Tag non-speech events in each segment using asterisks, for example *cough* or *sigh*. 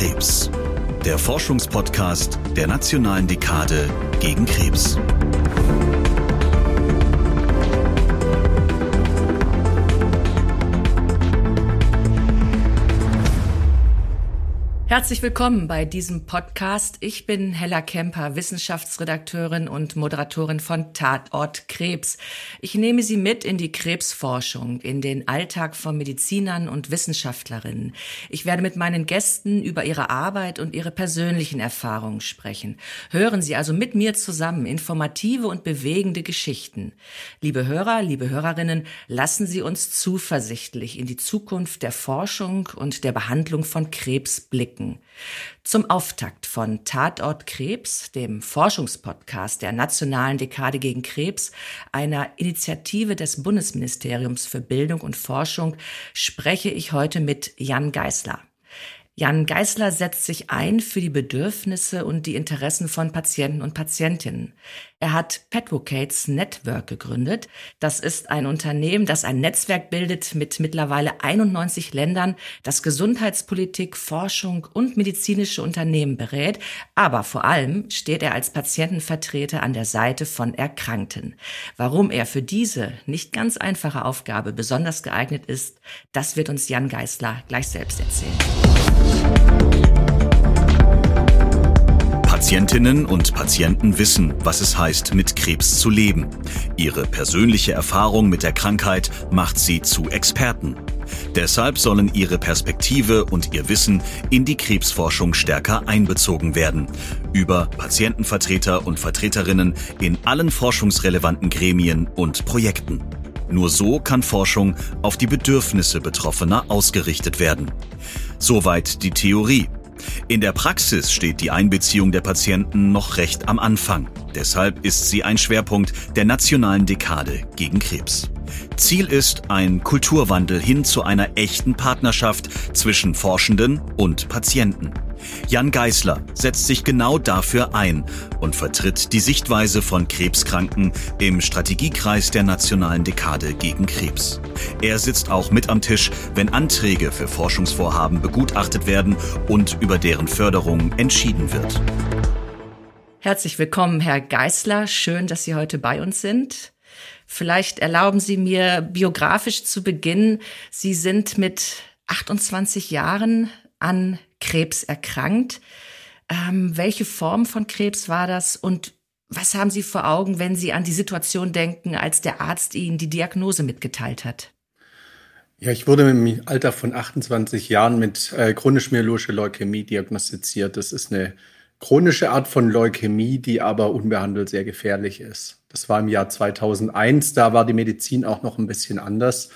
Krebs. Der Forschungspodcast der Nationalen Dekade gegen Krebs. Herzlich willkommen bei diesem Podcast. Ich bin Hella Kemper, Wissenschaftsredakteurin und Moderatorin von Tatort Krebs. Ich nehme Sie mit in die Krebsforschung, in den Alltag von Medizinern und Wissenschaftlerinnen. Ich werde mit meinen Gästen über ihre Arbeit und ihre persönlichen Erfahrungen sprechen. Hören Sie also mit mir zusammen informative und bewegende Geschichten. Liebe Hörer, liebe Hörerinnen, lassen Sie uns zuversichtlich in die Zukunft der Forschung und der Behandlung von Krebs blicken blicken. Zum Auftakt von Tatort Krebs, dem Forschungspodcast der Nationalen Dekade gegen Krebs, einer Initiative des Bundesministeriums für Bildung und Forschung, spreche ich heute mit Jan Geißler. Jan Geißler setzt sich ein für die Bedürfnisse und die Interessen von Patienten und Patientinnen. Er hat Petvocates Network gegründet. Das ist ein Unternehmen, das ein Netzwerk bildet mit mittlerweile 91 Ländern, das Gesundheitspolitik, Forschung und medizinische Unternehmen berät. Aber vor allem steht er als Patientenvertreter an der Seite von Erkrankten. Warum er für diese nicht ganz einfache Aufgabe besonders geeignet ist, das wird uns Jan Geißler gleich selbst erzählen. Patientinnen und Patienten wissen, was es heißt, mit Krebs zu leben. Ihre persönliche Erfahrung mit der Krankheit macht sie zu Experten. Deshalb sollen ihre Perspektive und ihr Wissen in die Krebsforschung stärker einbezogen werden. Über Patientenvertreter und Vertreterinnen in allen forschungsrelevanten Gremien und Projekten. Nur so kann Forschung auf die Bedürfnisse Betroffener ausgerichtet werden. Soweit die Theorie. In der Praxis steht die Einbeziehung der Patienten noch recht am Anfang. Deshalb ist sie ein Schwerpunkt der nationalen Dekade gegen Krebs. Ziel ist ein Kulturwandel hin zu einer echten Partnerschaft zwischen Forschenden und Patienten. Jan Geißler setzt sich genau dafür ein und vertritt die Sichtweise von Krebskranken im Strategiekreis der nationalen Dekade gegen Krebs. Er sitzt auch mit am Tisch, wenn Anträge für Forschungsvorhaben begutachtet werden und über deren Förderung entschieden wird. Herzlich willkommen, Herr Geißler. Schön, dass Sie heute bei uns sind. Vielleicht erlauben Sie mir biografisch zu beginnen. Sie sind mit 28 Jahren an Krebs erkrankt. Ähm, welche Form von Krebs war das und was haben Sie vor Augen, wenn Sie an die Situation denken, als der Arzt Ihnen die Diagnose mitgeteilt hat? Ja, ich wurde im Alter von 28 Jahren mit äh, chronisch myeloische Leukämie diagnostiziert. Das ist eine chronische Art von Leukämie, die aber unbehandelt sehr gefährlich ist. Das war im Jahr 2001, da war die Medizin auch noch ein bisschen anders.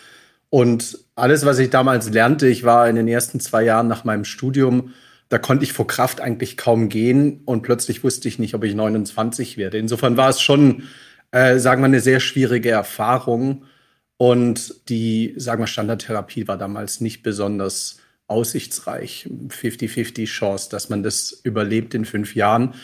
Und alles, was ich damals lernte, ich war in den ersten zwei Jahren nach meinem Studium, da konnte ich vor Kraft eigentlich kaum gehen und plötzlich wusste ich nicht, ob ich 29 werde. Insofern war es schon, äh, sagen wir, eine sehr schwierige Erfahrung. Und die, sagen wir, Standardtherapie war damals nicht besonders aussichtsreich. 50-50 Chance, dass man das überlebt in fünf Jahren.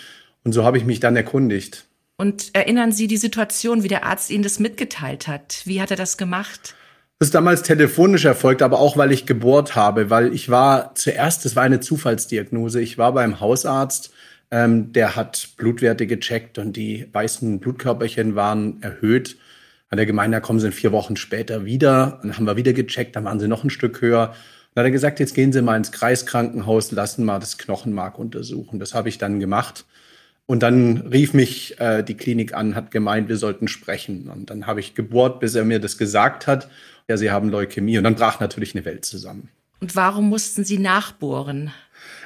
Und so habe ich mich dann erkundigt. Und erinnern Sie die Situation, wie der Arzt Ihnen das mitgeteilt hat? Wie hat er das gemacht? Ist damals telefonisch erfolgt, aber auch weil ich gebohrt habe, weil ich war zuerst, das war eine Zufallsdiagnose, ich war beim Hausarzt, ähm, der hat Blutwerte gecheckt und die weißen Blutkörperchen waren erhöht. Hat er gemeint, da kommen sie vier Wochen später wieder. Dann haben wir wieder gecheckt, dann waren sie noch ein Stück höher. Dann hat er gesagt, jetzt gehen Sie mal ins Kreiskrankenhaus, lassen mal das Knochenmark untersuchen. Das habe ich dann gemacht. Und dann rief mich äh, die Klinik an, hat gemeint, wir sollten sprechen. Und dann habe ich gebohrt, bis er mir das gesagt hat ja, Sie haben Leukämie. Und dann brach natürlich eine Welt zusammen. Und warum mussten Sie nachbohren?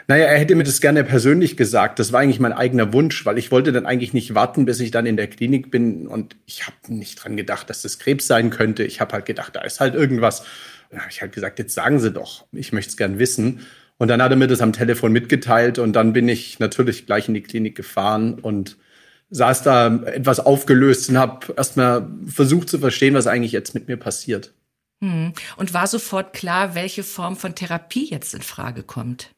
Naja, er hätte mir das gerne persönlich gesagt. Das war eigentlich mein eigener Wunsch, weil ich wollte dann eigentlich nicht warten, bis ich dann in der Klinik bin. Und ich habe nicht dran gedacht, dass das Krebs sein könnte. Ich habe halt gedacht, da ist halt irgendwas. Dann habe ich halt gesagt, jetzt sagen Sie doch, ich möchte es gern wissen. Und dann hat er mir das am Telefon mitgeteilt und dann bin ich natürlich gleich in die Klinik gefahren und saß da etwas aufgelöst und habe erstmal versucht zu verstehen, was eigentlich jetzt mit mir passiert. Hm. Und war sofort klar, welche Form von Therapie jetzt in Frage kommt?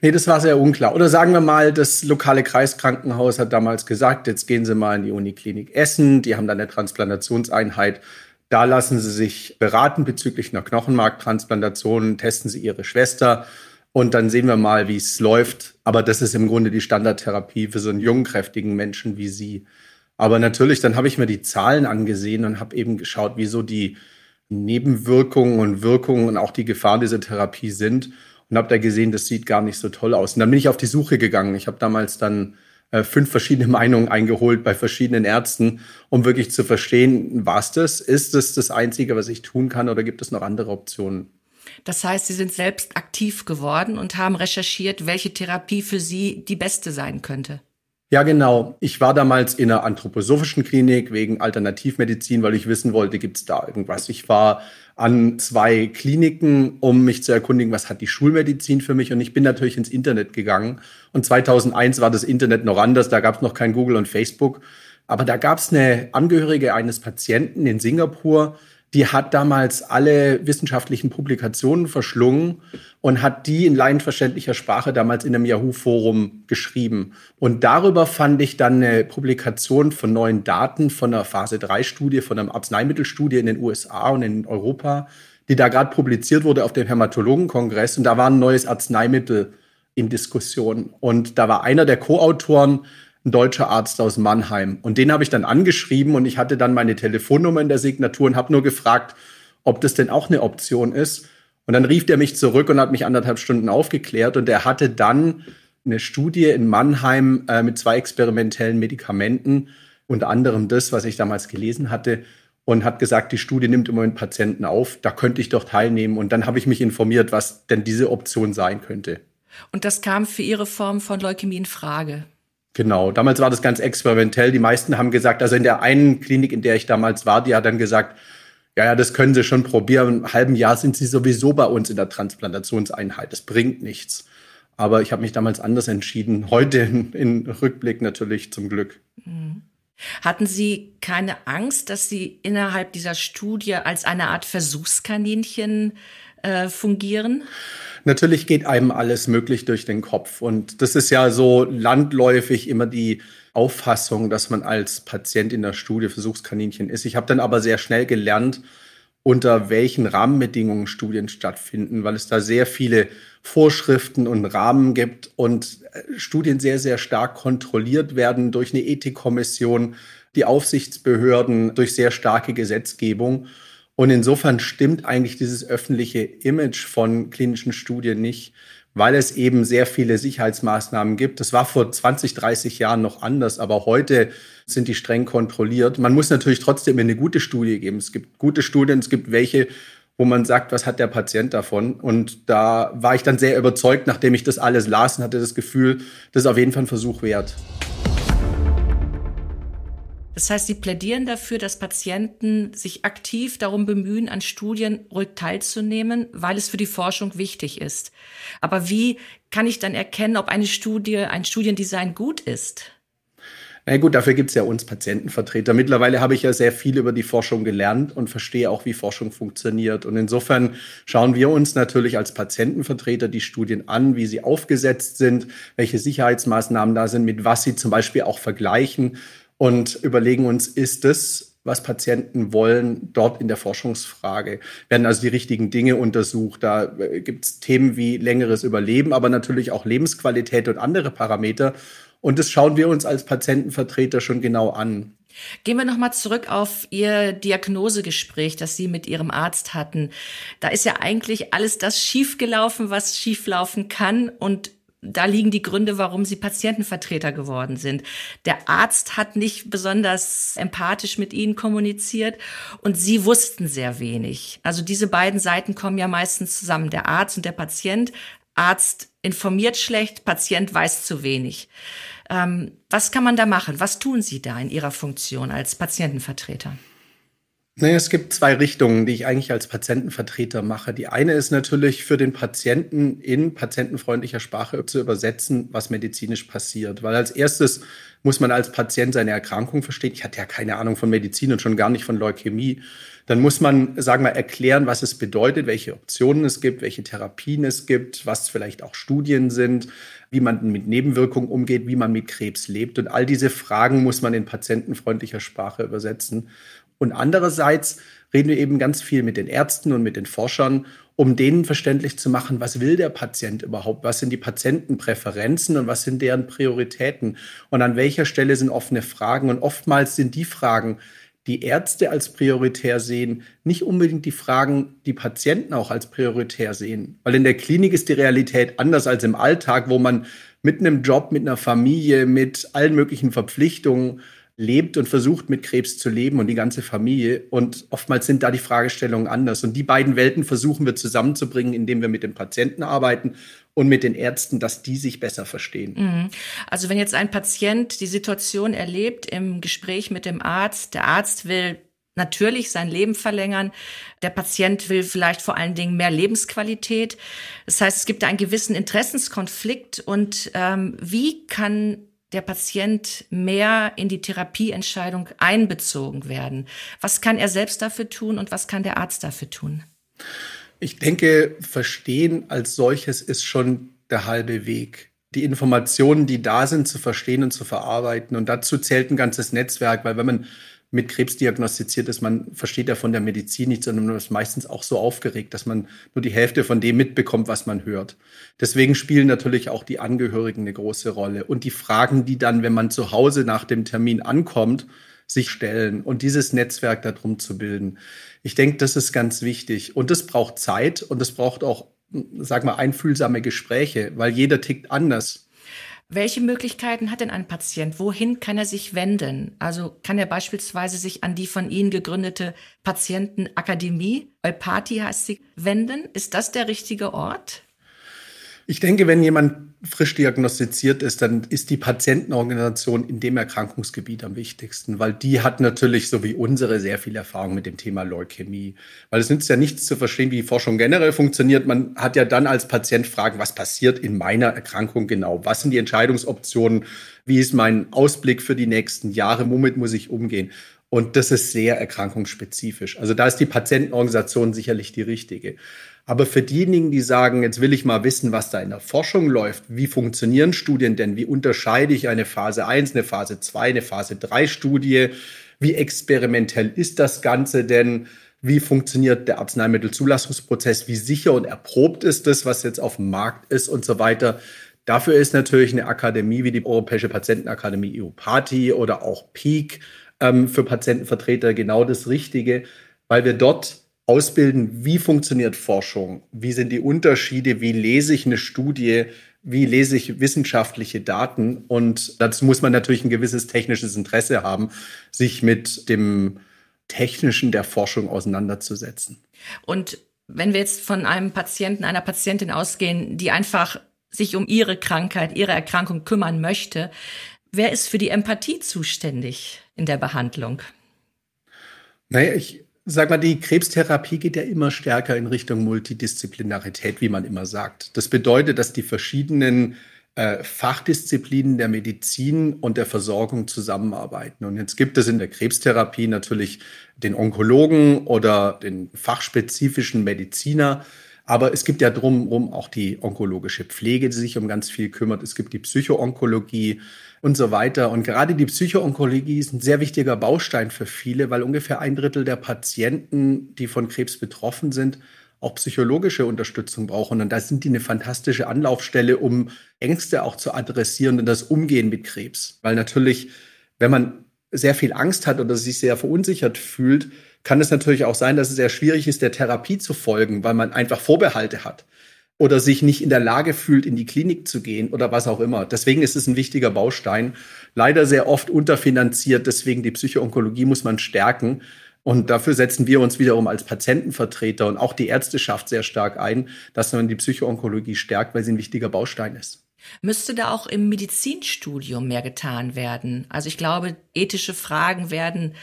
Nee, das war sehr unklar. Oder sagen wir mal, das lokale Kreiskrankenhaus hat damals gesagt, jetzt gehen Sie mal in die Uniklinik Essen, die haben da eine Transplantationseinheit. Da lassen Sie sich beraten bezüglich einer Knochenmarktransplantation, testen Sie Ihre Schwester. und dann sehen wir mal, wie es läuft. Aber das ist im Grunde die Standardtherapie für so einen jungen, kräftigen Menschen wie Sie. Aber natürlich, dann habe ich mir die Zahlen angesehen und habe eben geschaut, wieso die Nebenwirkungen und Wirkungen und auch die Gefahren dieser Therapie sind und habe da gesehen, das sieht gar nicht so toll aus. Und dann bin ich auf die Suche gegangen. Ich habe damals dann äh, fünf verschiedene *laughs* Meinungen eingeholt bei verschiedenen Ärzten, um wirklich zu verstehen, was das? Ist das das Einzige, was ich tun kann oder gibt es noch andere Optionen? Das heißt, Sie sind selbst aktiv geworden und haben recherchiert, welche Therapie für Sie die beste sein könnte. Ja, genau. Ich war damals in einer anthroposophischen Klinik wegen Alternativmedizin, weil ich wissen wollte, gibt es da irgendwas. Ich war an zwei Kliniken, um mich zu erkundigen, was hat die Schulmedizin für mich. Und ich bin natürlich ins Internet gegangen. Und 2001 war das Internet noch anders. Da gab es noch kein Google und Facebook. Aber da gab es eine Angehörige eines Patienten in Singapur, die hat damals alle wissenschaftlichen Publikationen verschlungen und hat die in laienverständlicher Sprache damals in einem Yahoo-Forum geschrieben. Und darüber fand ich dann eine Publikation von neuen Daten von einer Phase-3-Studie, von einer Arzneimittelstudie in den USA und in Europa, die da gerade publiziert wurde auf dem Hämatologenkongress. Und da war ein neues Arzneimittel in Diskussion. Und da war einer der Co-Autoren, ein deutscher Arzt aus Mannheim. Und den habe ich dann angeschrieben und ich hatte dann meine Telefonnummer in der Signatur und habe nur gefragt, ob das denn auch eine Option ist. Und dann rief der mich zurück und hat mich anderthalb Stunden aufgeklärt und er hatte dann eine Studie in Mannheim äh, mit zwei experimentellen Medikamenten, unter anderem das, was ich damals gelesen hatte, und hat gesagt, die Studie nimmt im Moment Patienten auf, da könnte ich doch teilnehmen. Und dann habe ich mich informiert, was denn diese Option sein könnte. Und das kam für Ihre Form von Leukämie in Frage? Genau, damals war das ganz experimentell. Die meisten haben gesagt, also in der einen Klinik, in der ich damals war, die hat dann gesagt, ja, ja, das können Sie schon probieren. Im halben Jahr sind Sie sowieso bei uns in der Transplantationseinheit. Das bringt nichts. Aber ich habe mich damals anders entschieden. Heute in, in Rückblick natürlich zum Glück. Mhm. Hatten Sie keine Angst, dass Sie innerhalb dieser Studie als eine Art Versuchskaninchen äh, fungieren? Natürlich geht einem alles möglich durch den Kopf. Und das ist ja so landläufig immer die Auffassung, dass man als Patient in der Studie Versuchskaninchen ist. Ich habe dann aber sehr schnell gelernt, unter welchen Rahmenbedingungen Studien stattfinden, weil es da sehr viele Vorschriften und Rahmen gibt und äh, Studien sehr, sehr stark kontrolliert werden durch eine Ethikkommission, die Aufsichtsbehörden, durch sehr starke Gesetzgebung. Und insofern stimmt eigentlich dieses öffentliche Image von klinischen Studien nicht, weil es eben sehr viele Sicherheitsmaßnahmen gibt. Das war vor 20, 30 Jahren noch anders, aber heute sind die streng kontrolliert. Man muss natürlich trotzdem eine gute Studie geben. Es gibt gute Studien, es gibt welche, wo man sagt, was hat der Patient davon? Und da war ich dann sehr überzeugt, nachdem ich das alles las und hatte das Gefühl, das ist auf jeden Fall ein Versuch wert. Das heißt, Sie plädieren dafür, dass Patienten sich aktiv darum bemühen, an Studien ruhig teilzunehmen, weil es für die Forschung wichtig ist. Aber wie kann ich dann erkennen, ob eine Studie, ein Studiendesign gut ist? Na gut, dafür gibt es ja uns Patientenvertreter. Mittlerweile habe ich ja sehr viel über die Forschung gelernt und verstehe auch, wie Forschung funktioniert. Und insofern schauen wir uns natürlich als Patientenvertreter die Studien an, wie sie aufgesetzt sind, welche Sicherheitsmaßnahmen da sind, mit was sie zum Beispiel auch vergleichen und überlegen uns, ist es, was Patienten wollen, dort in der Forschungsfrage. Werden also die richtigen Dinge untersucht. Da äh, gibt es Themen wie längeres Überleben, aber natürlich auch Lebensqualität und andere Parameter. Und das schauen wir uns als Patientenvertreter schon genau an. Gehen wir nochmal zurück auf Ihr Diagnosegespräch, das Sie mit Ihrem Arzt hatten. Da ist ja eigentlich alles das schiefgelaufen, was schieflaufen kann. Und da liegen die Gründe, warum sie Patientenvertreter geworden sind. Der Arzt hat nicht besonders empathisch mit ihnen kommuniziert und sie wussten sehr wenig. Also diese beiden Seiten kommen ja meistens zusammen, der Arzt und der Patient. Arzt informiert schlecht, Patient weiß zu wenig. Ähm, was kann man da machen? Was tun Sie da in Ihrer Funktion als Patientenvertreter? Naja, es gibt zwei Richtungen, die ich eigentlich als Patientenvertreter mache. Die eine ist natürlich für den Patienten in patientenfreundlicher Sprache zu übersetzen, was medizinisch passiert. Weil als erstes muss man als Patient seine Erkrankung verstehen. Ich hatte ja keine Ahnung von Medizin und schon gar nicht von Leukämie. Dann muss man, sagen wir, erklären, was es bedeutet, welche Optionen es gibt, welche Therapien es gibt, was vielleicht auch Studien sind, wie man mit Nebenwirkungen umgeht, wie man mit Krebs lebt. Und all diese Fragen muss man in patientenfreundlicher Sprache übersetzen. Und andererseits reden wir eben ganz viel mit den Ärzten und mit den Forschern um denen verständlich zu machen, was will der Patient überhaupt, was sind die Patientenpräferenzen und was sind deren Prioritäten und an welcher Stelle sind offene Fragen. Und oftmals sind die Fragen, die Ärzte als prioritär sehen, nicht unbedingt die Fragen, die Patienten auch als prioritär sehen. Weil in der Klinik ist die Realität anders als im Alltag, wo man mit einem Job, mit einer Familie, mit allen möglichen Verpflichtungen lebt und versucht mit Krebs zu leben und die ganze Familie. Und oftmals sind da die Fragestellungen anders. Und die beiden Welten versuchen wir zusammenzubringen, indem wir mit dem Patienten arbeiten und mit den Ärzten, dass die sich besser verstehen. Mhm. Also wenn jetzt ein Patient die Situation erlebt im Gespräch mit dem Arzt, der Arzt will natürlich sein Leben verlängern. Der Patient will vielleicht vor allen Dingen mehr Lebensqualität. Das heißt, es gibt einen gewissen Interessenskonflikt. Und ähm, wie kann der Patient mehr in die Therapieentscheidung einbezogen werden? Was kann er selbst dafür tun und was kann der Arzt dafür tun? Ich denke, verstehen als solches ist schon der halbe Weg. Die Informationen, die da sind, zu verstehen und zu verarbeiten. Und dazu zählt ein ganzes Netzwerk, weil wenn man mit Krebs diagnostiziert ist, man versteht ja von der Medizin nichts, sondern man ist meistens auch so aufgeregt, dass man nur die Hälfte von dem mitbekommt, was man hört. Deswegen spielen natürlich auch die Angehörigen eine große Rolle und die Fragen, die dann, wenn man zu Hause nach dem Termin ankommt, sich stellen und dieses Netzwerk darum zu bilden. Ich denke, das ist ganz wichtig und das braucht Zeit und es braucht auch, sag mal, einfühlsame Gespräche, weil jeder tickt anders. Welche Möglichkeiten hat denn ein Patient? Wohin kann er sich wenden? Also kann er beispielsweise sich an die von Ihnen gegründete Patientenakademie, Eupati heißt sie, wenden? Ist das der richtige Ort? Ich denke, wenn jemand frisch diagnostiziert ist, dann ist die Patientenorganisation in dem Erkrankungsgebiet am wichtigsten, weil die hat natürlich, so wie unsere, sehr viel Erfahrung mit dem Thema Leukämie. Weil es nützt ja nichts zu verstehen, wie Forschung generell funktioniert. Man hat ja dann als Patient Fragen, was passiert in meiner Erkrankung genau? Was sind die Entscheidungsoptionen? Wie ist mein Ausblick für die nächsten Jahre? Womit muss ich umgehen? Und das ist sehr erkrankungsspezifisch. Also da ist die Patientenorganisation sicherlich die richtige. Aber für diejenigen, die sagen, jetzt will ich mal wissen, was da in der Forschung läuft, wie funktionieren Studien denn? Wie unterscheide ich eine Phase 1, eine Phase 2, eine Phase 3 Studie? Wie experimentell ist das Ganze denn? Wie funktioniert der Arzneimittelzulassungsprozess? Wie sicher und erprobt ist das, was jetzt auf dem Markt ist und so weiter? Dafür ist natürlich eine Akademie wie die Europäische Patientenakademie EUPATI oder auch PEAK ähm, für Patientenvertreter genau das Richtige, weil wir dort ausbilden, wie funktioniert Forschung, wie sind die Unterschiede, wie lese ich eine Studie, wie lese ich wissenschaftliche Daten. Und dazu muss man natürlich ein gewisses technisches Interesse haben, sich mit dem Technischen der Forschung auseinanderzusetzen. Und wenn wir jetzt von einem Patienten, einer Patientin ausgehen, die einfach sich um ihre Krankheit, ihre Erkrankung kümmern möchte, wer ist für die Empathie zuständig in der Behandlung? Naja, ich Sag mal, die Krebstherapie geht ja immer stärker in Richtung Multidisziplinarität, wie man immer sagt. Das bedeutet, dass die verschiedenen äh, Fachdisziplinen der Medizin und der Versorgung zusammenarbeiten. Und jetzt gibt es in der Krebstherapie natürlich den Onkologen oder den fachspezifischen Mediziner. Aber es gibt ja drumherum auch die onkologische Pflege, die sich um ganz viel kümmert. Es gibt die Psychoonkologie und so weiter. Und gerade die Psychoonkologie ist ein sehr wichtiger Baustein für viele, weil ungefähr ein Drittel der Patienten, die von Krebs betroffen sind, auch psychologische Unterstützung brauchen. Und da sind die eine fantastische Anlaufstelle, um Ängste auch zu adressieren und das Umgehen mit Krebs. Weil natürlich, wenn man sehr viel Angst hat oder sich sehr verunsichert fühlt, kann es natürlich auch sein, dass es sehr schwierig ist, der Therapie zu folgen, weil man einfach Vorbehalte hat oder sich nicht in der Lage fühlt, in die Klinik zu gehen oder was auch immer. Deswegen ist es ein wichtiger Baustein. Leider sehr oft unterfinanziert. Deswegen die Psychoonkologie muss man stärken. Und dafür setzen wir uns wiederum als Patientenvertreter und auch die Ärzteschaft sehr stark ein, dass man die Psychoonkologie stärkt, weil sie ein wichtiger Baustein ist. Müsste da auch im Medizinstudium mehr getan werden? Also ich glaube, ethische Fragen werden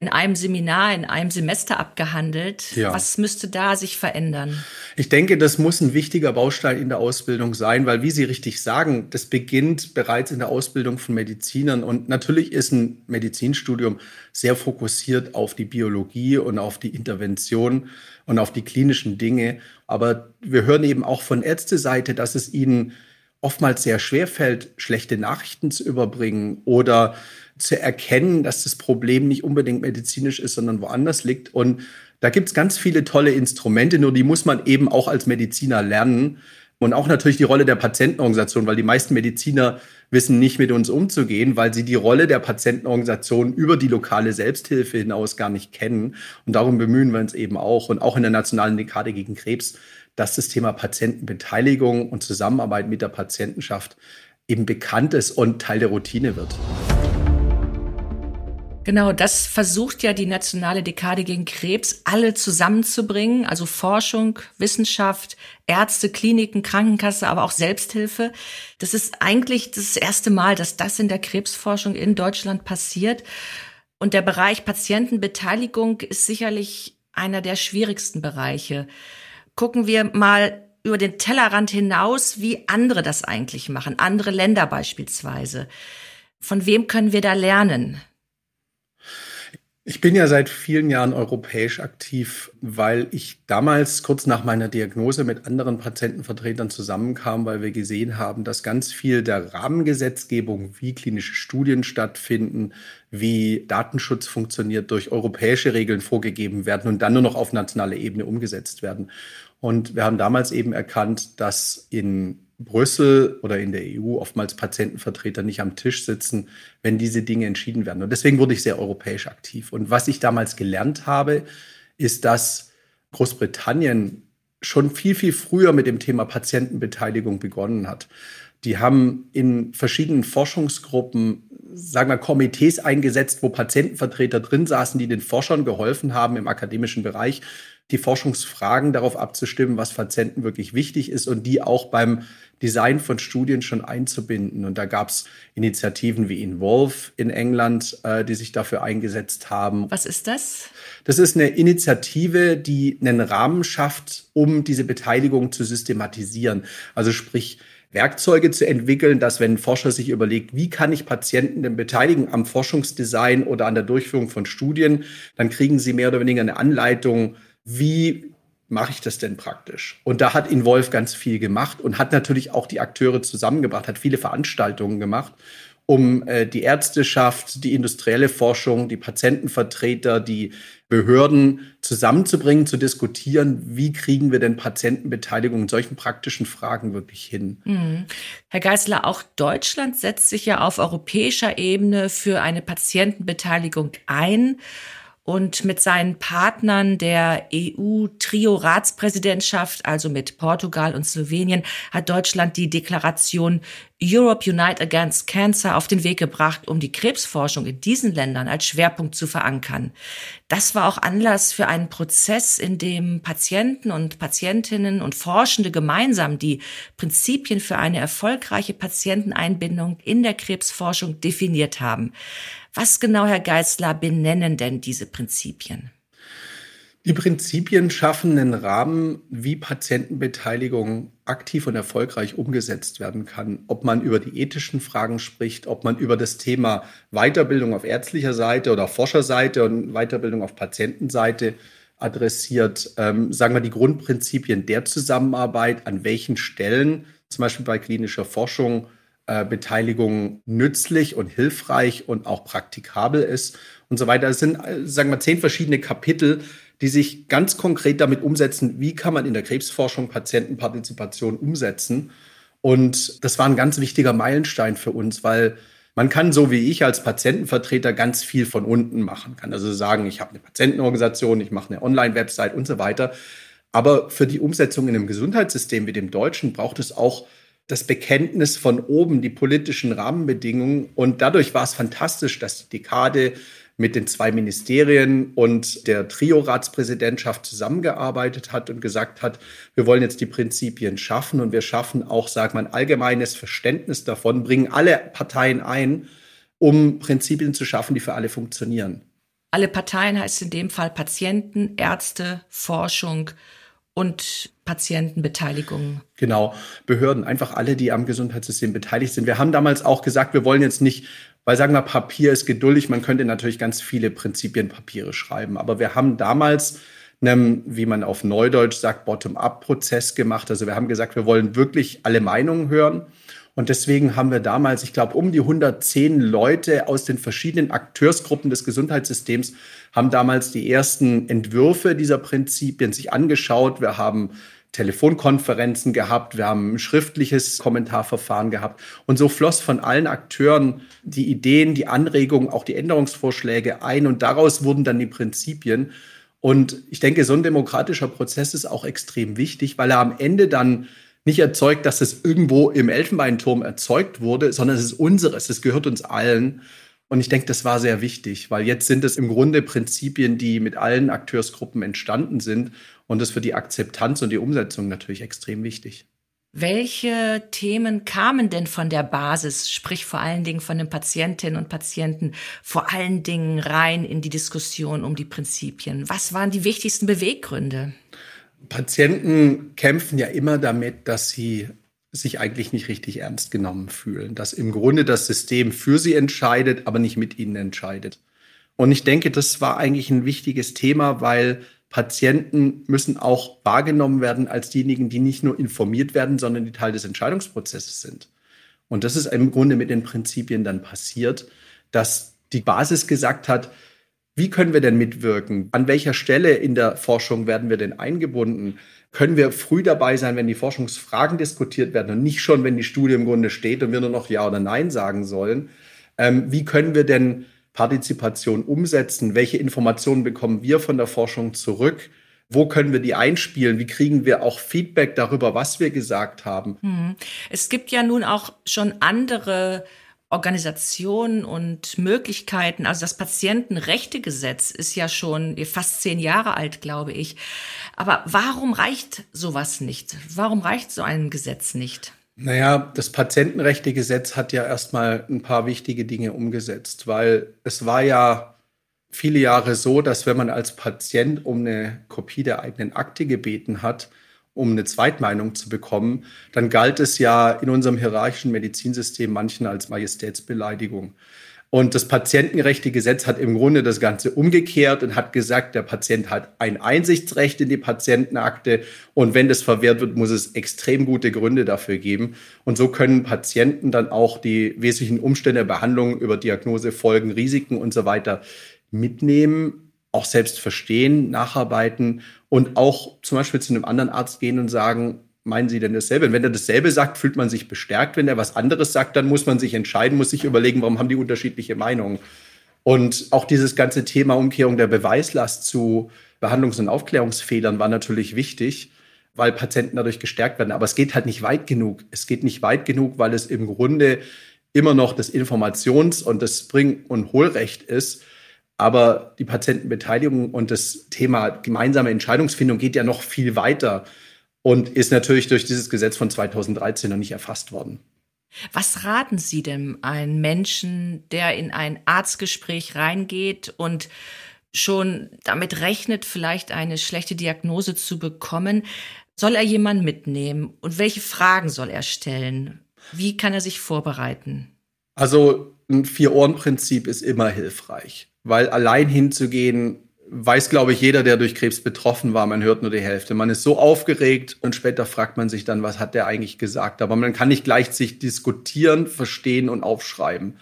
in einem Seminar, in einem Semester abgehandelt. Ja. Was müsste da sich verändern? Ich denke, das muss ein wichtiger Baustein in der Ausbildung sein, weil, wie Sie richtig sagen, das beginnt bereits in der Ausbildung von Medizinern. Und natürlich ist ein Medizinstudium sehr fokussiert auf die Biologie und auf die Intervention und auf die klinischen Dinge. Aber wir hören eben auch von Ärzteseite, dass es ihnen oftmals sehr schwer fällt, schlechte Nachrichten zu überbringen oder zu erkennen, dass das Problem nicht unbedingt medizinisch ist, sondern woanders liegt. Und Da gibt's ganz viele tolle Instrumente, nur die muss man eben auch als Mediziner lernen. Und auch natürlich die Rolle der Patientenorganisation, weil die meisten Mediziner wissen nicht mit uns umzugehen, weil sie die Rolle der Patientenorganisation über die lokale Selbsthilfe hinaus gar nicht kennen. Und darum bemühen wir uns eben auch und auch in der nationalen Dekade gegen Krebs, dass das Thema Patientenbeteiligung und Zusammenarbeit mit der Patientenschaft eben bekannt ist und Teil der Routine wird. Genau, das versucht ja die Nationale Dekade gegen Krebs, alle zusammenzubringen, also Forschung, Wissenschaft, Ärzte, Kliniken, Krankenkasse, aber auch Selbsthilfe. Das ist eigentlich das erste Mal, dass das in der Krebsforschung in Deutschland passiert. Und der Bereich Patientenbeteiligung ist sicherlich einer der schwierigsten Bereiche. Gucken wir mal über den Tellerrand hinaus, wie andere das eigentlich machen, andere Länder beispielsweise. Von wem können wir da lernen? Ich bin ja seit vielen Jahren europäisch aktiv, weil ich damals kurz nach meiner Diagnose mit anderen Patientenvertretern zusammenkam, weil wir gesehen haben, dass ganz viel der Rahmengesetzgebung, wie klinische Studien stattfinden, wie Datenschutz funktioniert, durch europäische Regeln vorgegeben werden und dann nur noch auf nationaler Ebene umgesetzt werden. Und wir haben damals eben erkannt, dass in Brüssel oder in der EU oftmals Patientenvertreter nicht am Tisch sitzen, wenn diese Dinge entschieden werden. Und deswegen wurde ich sehr europäisch aktiv. Und was ich damals gelernt habe, ist, dass Großbritannien schon viel, viel früher mit dem Thema Patientenbeteiligung begonnen hat. Die haben in verschiedenen Forschungsgruppen, sagen wir, Komitees eingesetzt, wo Patientenvertreter drin saßen, die den Forschern geholfen haben im akademischen Bereich, die Forschungsfragen darauf abzustimmen, was Patienten wirklich wichtig ist und die auch beim Design von Studien schon einzubinden. Und da gab es Initiativen wie Involve in England, äh, die sich dafür eingesetzt haben. Was ist das? Das ist eine Initiative, die einen Rahmen schafft, um diese Beteiligung zu systematisieren. Also sprich, Werkzeuge zu entwickeln, dass wenn ein Forscher sich überlegt, wie kann ich Patienten denn beteiligen am Forschungsdesign oder an der Durchführung von Studien, dann kriegen sie mehr oder weniger eine Anleitung, wie mache ich das denn praktisch? Und da hat Involve ganz viel gemacht und hat natürlich auch die Akteure zusammengebracht, hat viele Veranstaltungen gemacht, um äh, die Ärzteschaft, die industrielle Forschung, die Patientenvertreter, die Behörden zusammenzubringen, zu diskutieren, wie kriegen wir denn Patientenbeteiligung in solchen praktischen Fragen wirklich hin. Mhm. Herr Geisler, auch Deutschland setzt sich ja auf europäischer Ebene für eine Patientenbeteiligung ein und mit seinen Partnern der EU-Trio-Ratspräsidentschaft, also mit Portugal und Slowenien, hat Deutschland die Deklaration Europe Unite Against Cancer auf den Weg gebracht, um die Krebsforschung in diesen Ländern als Schwerpunkt zu verankern. Das war auch Anlass für einen Prozess, in dem Patienten und Patientinnen und Forschende gemeinsam die Prinzipien für eine erfolgreiche Patienteneinbindung in der Krebsforschung definiert haben. Was genau, Herr Geisler, benennen denn diese Prinzipien? Die Prinzipien schaffen einen Rahmen, wie Patientenbeteiligung aktiv und erfolgreich umgesetzt werden kann. Ob man über die ethischen Fragen spricht, ob man über das Thema Weiterbildung auf ärztlicher Seite oder Forscherseite und Weiterbildung auf Patientenseite adressiert, ähm, sagen wir die Grundprinzipien der Zusammenarbeit, an welchen Stellen, zum Beispiel bei klinischer Forschung, äh, Beteiligung nützlich und hilfreich und auch praktikabel ist und so weiter. Es sind, äh, sagen wir, zehn verschiedene Kapitel, die sich ganz konkret damit umsetzen, wie kann man in der Krebsforschung Patientenpartizipation umsetzen. Und das war ein ganz wichtiger Meilenstein für uns, weil man kann so wie ich als Patientenvertreter ganz viel von unten machen. Kann also sagen, ich habe eine Patientenorganisation, ich mache eine Online-Website und so weiter. Aber für die Umsetzung in einem Gesundheitssystem wie dem deutschen braucht es auch das Bekenntnis von oben, die politischen Rahmenbedingungen. Und dadurch war es fantastisch, dass die Dekade mit den zwei Ministerien und der Trio-Ratspräsidentschaft zusammengearbeitet hat und gesagt hat, wir wollen jetzt die Prinzipien schaffen und wir schaffen auch, sagt man, allgemeines Verständnis davon, bringen alle Parteien ein, um Prinzipien zu schaffen, die für alle funktionieren. Alle Parteien heißt in dem Fall Patienten, Ärzte, Forschung, und Patientenbeteiligung. Genau, Behörden, einfach alle, die am Gesundheitssystem beteiligt sind. Wir haben damals auch gesagt, wir wollen jetzt nicht, weil sagen wir, Papier ist geduldig, man könnte natürlich ganz viele Prinzipienpapiere schreiben, aber wir haben damals einem, wie man auf Neudeutsch sagt, Bottom-up-Prozess gemacht. Also wir haben gesagt, wir wollen wirklich alle Meinungen hören Und deswegen haben wir damals, ich glaube, um die 110 Leute aus den verschiedenen Akteursgruppen des Gesundheitssystems haben damals die ersten Entwürfe dieser Prinzipien sich angeschaut. Wir haben Telefonkonferenzen gehabt, wir haben ein schriftliches Kommentarverfahren gehabt. Und so floss von allen Akteuren die Ideen, die Anregungen, auch die Änderungsvorschläge ein. Und daraus wurden dann die Prinzipien. Und ich denke, so ein demokratischer Prozess ist auch extrem wichtig, weil er am Ende dann nicht erzeugt, dass es irgendwo im Elfenbeinturm erzeugt wurde, sondern es ist unseres, es gehört uns allen. Und ich denke, das war sehr wichtig, weil jetzt sind es im Grunde Prinzipien, die mit allen Akteursgruppen entstanden sind. Und das für die Akzeptanz und die Umsetzung natürlich extrem wichtig. Welche Themen kamen denn von der Basis, sprich vor allen Dingen von den Patientinnen und Patienten, vor allen Dingen rein in die Diskussion um die Prinzipien? Was waren die wichtigsten Beweggründe? Patienten kämpfen ja immer damit, dass sie sich eigentlich nicht richtig ernst genommen fühlen, dass im Grunde das System für sie entscheidet, aber nicht mit ihnen entscheidet. Und ich denke, das war eigentlich ein wichtiges Thema, weil Patienten müssen auch wahrgenommen werden als diejenigen, die nicht nur informiert werden, sondern die Teil des Entscheidungsprozesses sind. Und das ist im Grunde mit den Prinzipien dann passiert, dass die Basis gesagt hat, wie können wir denn mitwirken? An welcher Stelle in der Forschung werden wir denn eingebunden? Können wir früh dabei sein, wenn die Forschungsfragen diskutiert werden und nicht schon, wenn die Studie im Grunde steht und wir nur noch Ja oder Nein sagen sollen? Ähm, wie können wir denn Partizipation umsetzen? Welche Informationen bekommen wir von der Forschung zurück? Wo können wir die einspielen? Wie kriegen wir auch Feedback darüber, was wir gesagt haben? Hm. Es gibt ja nun auch schon andere Organisationen und Möglichkeiten. Also das Patientenrechtegesetz ist ja schon fast zehn Jahre alt, glaube ich. Aber warum reicht sowas nicht? Warum reicht so ein Gesetz nicht? Naja, das Patientenrechtegesetz hat ja erstmal ein paar wichtige Dinge umgesetzt, weil es war ja viele Jahre so, dass wenn man als Patient um eine Kopie der eigenen Akte gebeten hat, um eine Zweitmeinung zu bekommen, dann galt es ja in unserem hierarchischen Medizinsystem manchen als Majestätsbeleidigung. Und das Patientenrechtegesetz hat im Grunde das Ganze umgekehrt und hat gesagt, der Patient hat ein Einsichtsrecht in die Patientenakte und wenn das verwehrt wird, muss es extrem gute Gründe dafür geben. Und so können Patienten dann auch die wesentlichen Umstände der Behandlung über Diagnose, Folgen, Risiken und so weiter mitnehmen auch selbst verstehen, nacharbeiten und auch zum Beispiel zu einem anderen Arzt gehen und sagen, meinen Sie denn dasselbe? Und wenn er dasselbe sagt, fühlt man sich bestärkt. Wenn er was anderes sagt, dann muss man sich entscheiden, muss sich überlegen, warum haben die unterschiedliche Meinungen. Und auch dieses ganze Thema Umkehrung der Beweislast zu Behandlungs- und Aufklärungsfehlern war natürlich wichtig, weil Patienten dadurch gestärkt werden. Aber es geht halt nicht weit genug. Es geht nicht weit genug, weil es im Grunde immer noch das Informations- und das Bring- und Hohlrecht ist aber die Patientenbeteiligung und das Thema gemeinsame Entscheidungsfindung geht ja noch viel weiter und ist natürlich durch dieses Gesetz von 2013 noch nicht erfasst worden. Was raten Sie denn einem Menschen, der in ein Arztgespräch reingeht und schon damit rechnet, vielleicht eine schlechte Diagnose zu bekommen? Soll er jemanden mitnehmen? Und welche Fragen soll er stellen? Wie kann er sich vorbereiten? Also ein Vier-Ohren-Prinzip ist immer hilfreich weil allein hinzugehen, weiß, glaube ich, jeder, der durch Krebs betroffen war, man hört nur die Hälfte. Man ist so aufgeregt und später fragt man sich dann, was hat der eigentlich gesagt? Aber man kann nicht gleich sich diskutieren, verstehen und aufschreiben.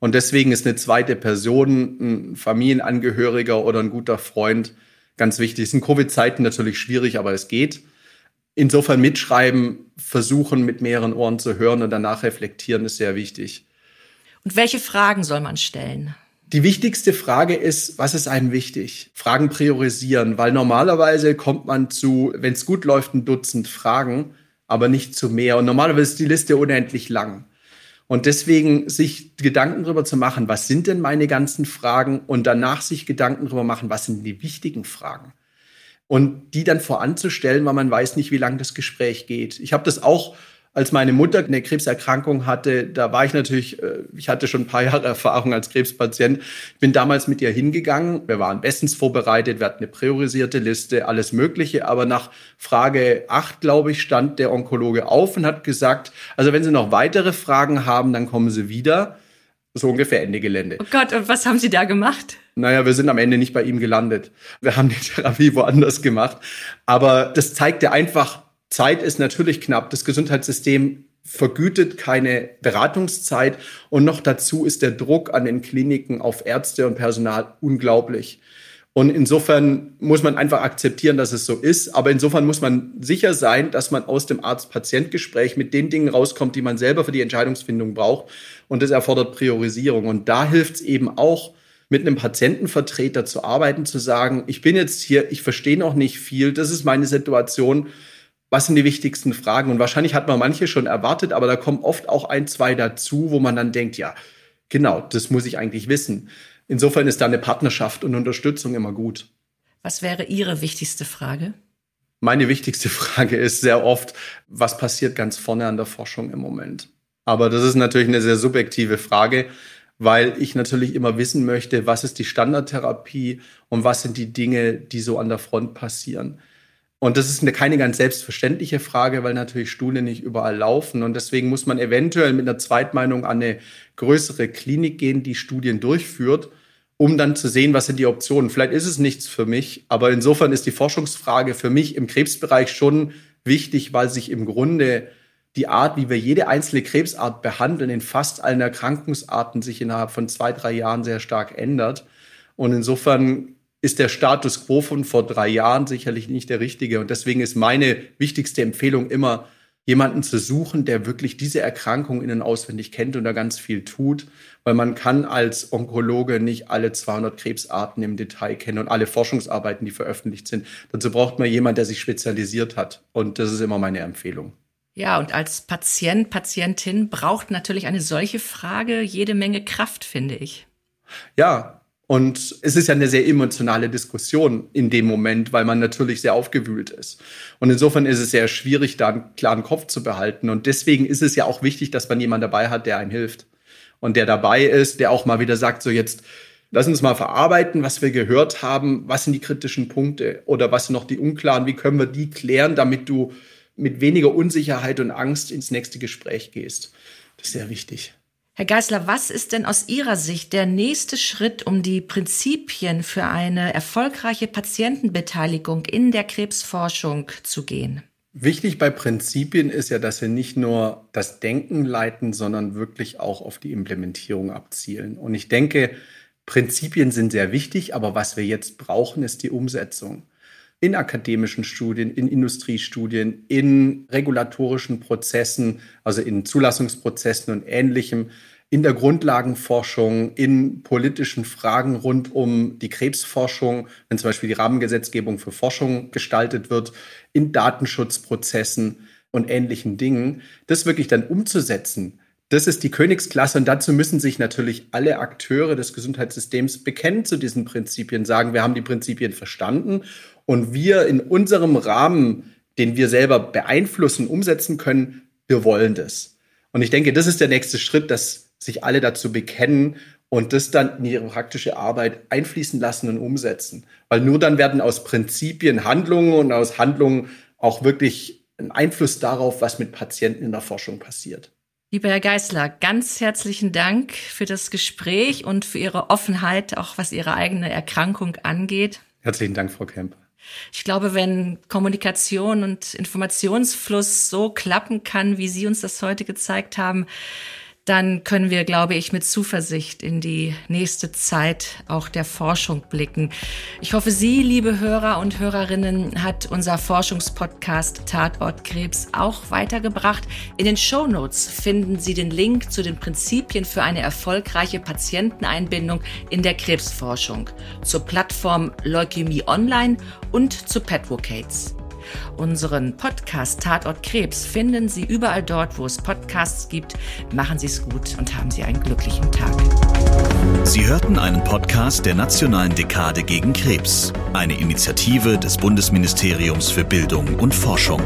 Und deswegen ist eine zweite Person, ein Familienangehöriger oder ein guter Freund ganz wichtig. Es sind Covid-Zeiten natürlich schwierig, aber es geht. Insofern mitschreiben, versuchen mit mehreren Ohren zu hören und danach reflektieren ist sehr wichtig. Und welche Fragen soll man stellen? Die wichtigste Frage ist, was ist einem wichtig? Fragen priorisieren, weil normalerweise kommt man zu, wenn es gut läuft, ein Dutzend Fragen, aber nicht zu mehr. Und normalerweise ist die Liste unendlich lang. Und deswegen sich Gedanken darüber zu machen, was sind denn meine ganzen Fragen und danach sich Gedanken darüber machen, was sind die wichtigen Fragen. Und die dann voranzustellen, weil man weiß nicht, wie lang das Gespräch geht. Ich habe das auch als meine Mutter eine Krebserkrankung hatte, da war ich natürlich, äh, ich hatte schon ein paar *laughs* Jahre Erfahrung als Krebspatient. Ich bin damals mit ihr hingegangen. Wir waren bestens vorbereitet. Wir hatten eine priorisierte Liste, alles Mögliche. Aber nach Frage acht, glaube ich, stand der Onkologe auf und hat gesagt, also wenn Sie noch weitere Fragen haben, dann kommen Sie wieder. So ungefähr Ende Gelände. Oh Gott, und was haben Sie da gemacht? Naja, wir sind am Ende nicht bei ihm gelandet. Wir haben die Therapie woanders gemacht. Aber das zeigte einfach, Zeit ist natürlich knapp. Das Gesundheitssystem vergütet keine Beratungszeit und noch dazu ist der Druck an den Kliniken auf Ärzte und Personal unglaublich. Und insofern muss man einfach akzeptieren, dass es so ist. Aber insofern muss man sicher sein, dass man aus dem Arzt-Patient-Gespräch mit den Dingen rauskommt, die man selber für die Entscheidungsfindung braucht. Und das erfordert Priorisierung. Und da hilft es eben auch, mit einem Patientenvertreter zu arbeiten, zu sagen, ich bin jetzt hier, ich verstehe noch nicht viel, das ist meine Situation. Was sind die wichtigsten Fragen? Und wahrscheinlich hat man manche schon erwartet, aber da kommen oft auch ein, zwei dazu, wo man dann denkt, ja, genau, das muss ich eigentlich wissen. Insofern ist da eine Partnerschaft und Unterstützung immer gut. Was wäre Ihre wichtigste Frage? Meine wichtigste *laughs* Frage ist sehr oft, was passiert ganz vorne an der Forschung im Moment? Aber das ist natürlich eine sehr subjektive Frage, weil ich natürlich immer wissen möchte, was ist die Standardtherapie und was sind die Dinge, die so an der Front passieren. Und das ist eine, keine ganz selbstverständliche Frage, weil natürlich Studien nicht überall laufen. Und deswegen muss man eventuell mit einer Zweitmeinung an eine größere Klinik gehen, die Studien durchführt um dann zu sehen, was sind die Optionen. Vielleicht ist es nichts für mich, aber insofern ist die Forschungsfrage für mich im Krebsbereich schon wichtig, weil sich im Grunde die Art, wie wir jede einzelne Krebsart behandeln, in fast allen Erkrankungsarten sich innerhalb von zwei, drei Jahren sehr stark ändert. Und insofern ist der Status quo von vor drei Jahren sicherlich nicht der richtige. Und deswegen ist meine wichtigste Empfehlung immer, jemanden zu suchen, der wirklich diese Erkrankung innen auswendig kennt und da ganz viel tut, weil man kann als Onkologe nicht alle 200 Krebsarten im Detail kennen und alle Forschungsarbeiten, die veröffentlicht sind. Dazu braucht man jemanden, der sich spezialisiert hat und das ist immer meine Empfehlung. Ja, und als Patient, Patientin braucht natürlich eine solche Frage jede Menge Kraft, finde ich. Ja, und es ist ja eine sehr emotionale Diskussion in dem Moment, weil man natürlich sehr aufgewühlt ist. Und insofern ist es sehr schwierig, da einen klaren Kopf zu behalten. Und deswegen ist es ja auch wichtig, dass man jemanden dabei hat, der einem hilft. Und der dabei ist, der auch mal wieder sagt, so jetzt, lass uns mal verarbeiten, was wir gehört haben. Was sind die kritischen Punkte oder was sind noch die unklaren? Wie können wir die klären, damit du mit weniger Unsicherheit und Angst ins nächste Gespräch gehst? Das ist sehr wichtig. Herr Geisler, was ist denn aus Ihrer Sicht der nächste Schritt, um die Prinzipien für eine erfolgreiche Patientenbeteiligung in der Krebsforschung zu gehen? Wichtig bei Prinzipien ist ja, dass sie nicht nur das Denken leiten, sondern wirklich auch auf die Implementierung abzielen. Und ich denke, Prinzipien sind sehr wichtig, aber was wir jetzt brauchen, ist die Umsetzung in akademischen Studien, in Industriestudien, in regulatorischen Prozessen, also in Zulassungsprozessen und ähnlichem, in der Grundlagenforschung, in politischen Fragen rund um die Krebsforschung, wenn zum Beispiel die Rahmengesetzgebung für Forschung gestaltet wird, in Datenschutzprozessen und ähnlichen Dingen, das wirklich dann umzusetzen, das ist die Königsklasse. Und dazu müssen sich natürlich alle Akteure des Gesundheitssystems bekennen zu diesen Prinzipien, sagen, wir haben die Prinzipien verstanden und wir in unserem Rahmen, den wir selber beeinflussen, umsetzen können, wir wollen das. Und ich denke, das ist der nächste Schritt, dass sich alle dazu bekennen und das dann in ihre praktische Arbeit einfließen lassen und umsetzen. Weil nur dann werden aus Prinzipien Handlungen und aus Handlungen auch wirklich ein Einfluss darauf, was mit Patienten in der Forschung passiert. Lieber Herr Geisler, ganz herzlichen Dank für das Gespräch und für Ihre Offenheit, auch was Ihre eigene Erkrankung angeht. Herzlichen Dank, Frau Kemper. Ich glaube, wenn Kommunikation und Informationsfluss so klappen kann, wie Sie uns das heute gezeigt haben, dann können wir, glaube ich, mit Zuversicht in die nächste Zeit auch der Forschung blicken. Ich hoffe, Sie, liebe Hörer und Hörerinnen, hat unser Forschungspodcast Tatort Krebs auch weitergebracht. In den Show Notes finden Sie den Link zu den Prinzipien für eine erfolgreiche Patienteneinbindung in der Krebsforschung, zur Plattform Leukämie Online und zu Petvocates. Unseren Podcast Tatort Krebs finden Sie überall dort, wo es Podcasts gibt. Machen Sie es gut und haben Sie einen glücklichen Tag. Sie hörten einen Podcast der Nationalen Dekade gegen Krebs, eine Initiative des Bundesministeriums für Bildung und Forschung.